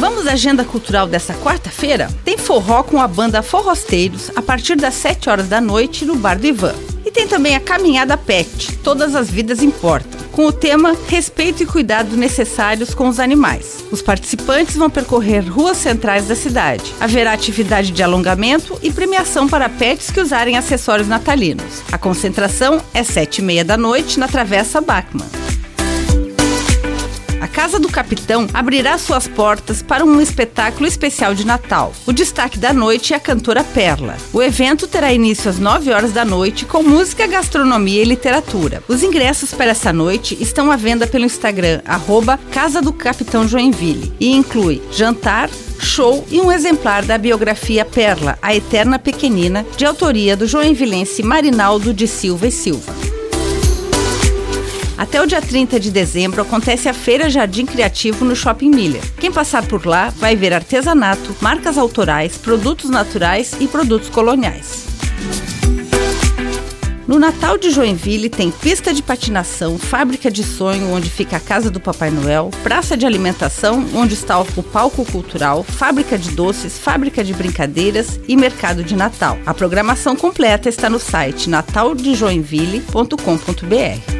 Vamos à agenda cultural dessa quarta-feira? Tem forró com a banda Forrosteiros a partir das 7 horas da noite no Bar do Ivan. E tem também a Caminhada Pet, Todas as Vidas Importam, com o tema Respeito e Cuidado Necessários com os Animais. Os participantes vão percorrer ruas centrais da cidade. Haverá atividade de alongamento e premiação para pets que usarem acessórios natalinos. A concentração é sete e meia da noite na Travessa Bachmann. Casa do Capitão abrirá suas portas para um espetáculo especial de Natal. O destaque da noite é a cantora Perla. O evento terá início às 9 horas da noite com música, gastronomia e literatura. Os ingressos para essa noite estão à venda pelo Instagram, arroba Casa do Capitão Joinville, e inclui jantar, show e um exemplar da biografia Perla, a Eterna Pequenina, de autoria do joinvilense Marinaldo de Silva e Silva. Até o dia 30 de dezembro acontece a Feira Jardim Criativo no Shopping Miller. Quem passar por lá vai ver artesanato, marcas autorais, produtos naturais e produtos coloniais. No Natal de Joinville tem pista de patinação, fábrica de sonho, onde fica a casa do Papai Noel, praça de alimentação, onde está o palco cultural, fábrica de doces, fábrica de brincadeiras e mercado de Natal. A programação completa está no site nataldejoinville.com.br